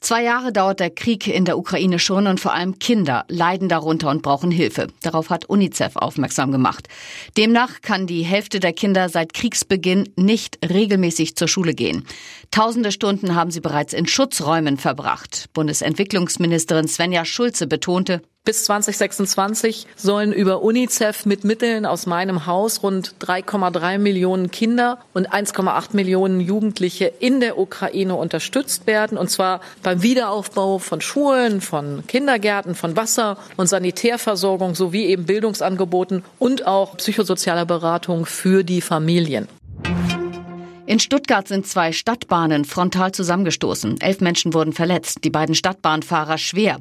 Zwei Jahre dauert der Krieg in der Ukraine schon und vor allem Kinder leiden darunter und brauchen Hilfe. Darauf hat UNICEF aufmerksam gemacht. Demnach kann die Hälfte der Kinder seit Kriegsbeginn nicht regelmäßig zur Schule gehen. Tausende Stunden haben sie bereits in Schutzräumen verbracht. Bundesentwicklungsministerin Svenja Schulze betonte, bis 2026 sollen über UNICEF mit Mitteln aus meinem Haus rund 3,3 Millionen Kinder und 1,8 Millionen Jugendliche in der Ukraine unterstützt werden. Und zwar beim Wiederaufbau von Schulen, von Kindergärten, von Wasser- und Sanitärversorgung sowie eben Bildungsangeboten und auch psychosozialer Beratung für die Familien. In Stuttgart sind zwei Stadtbahnen frontal zusammengestoßen. Elf Menschen wurden verletzt, die beiden Stadtbahnfahrer schwer.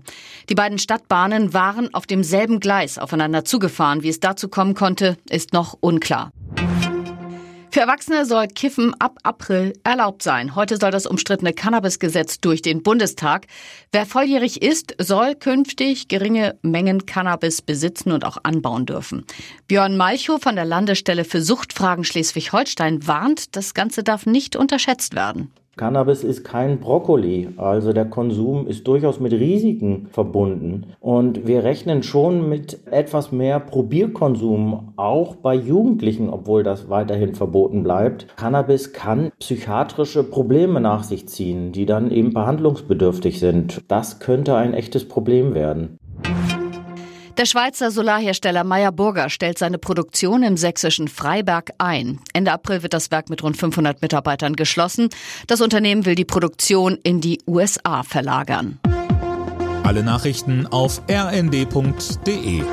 Die beiden Stadtbahnen waren auf demselben Gleis aufeinander zugefahren. Wie es dazu kommen konnte, ist noch unklar. Für Erwachsene soll Kiffen ab April erlaubt sein. Heute soll das umstrittene Cannabisgesetz durch den Bundestag. Wer volljährig ist, soll künftig geringe Mengen Cannabis besitzen und auch anbauen dürfen. Björn Malchow von der Landesstelle für Suchtfragen Schleswig-Holstein warnt, das Ganze darf nicht unterschätzt werden. Cannabis ist kein Brokkoli, also der Konsum ist durchaus mit Risiken verbunden. Und wir rechnen schon mit etwas mehr Probierkonsum, auch bei Jugendlichen, obwohl das weiterhin verboten bleibt. Cannabis kann psychiatrische Probleme nach sich ziehen, die dann eben behandlungsbedürftig sind. Das könnte ein echtes Problem werden. Der Schweizer Solarhersteller Meyer Burger stellt seine Produktion im sächsischen Freiberg ein. Ende April wird das Werk mit rund 500 Mitarbeitern geschlossen. Das Unternehmen will die Produktion in die USA verlagern. Alle Nachrichten auf rnd.de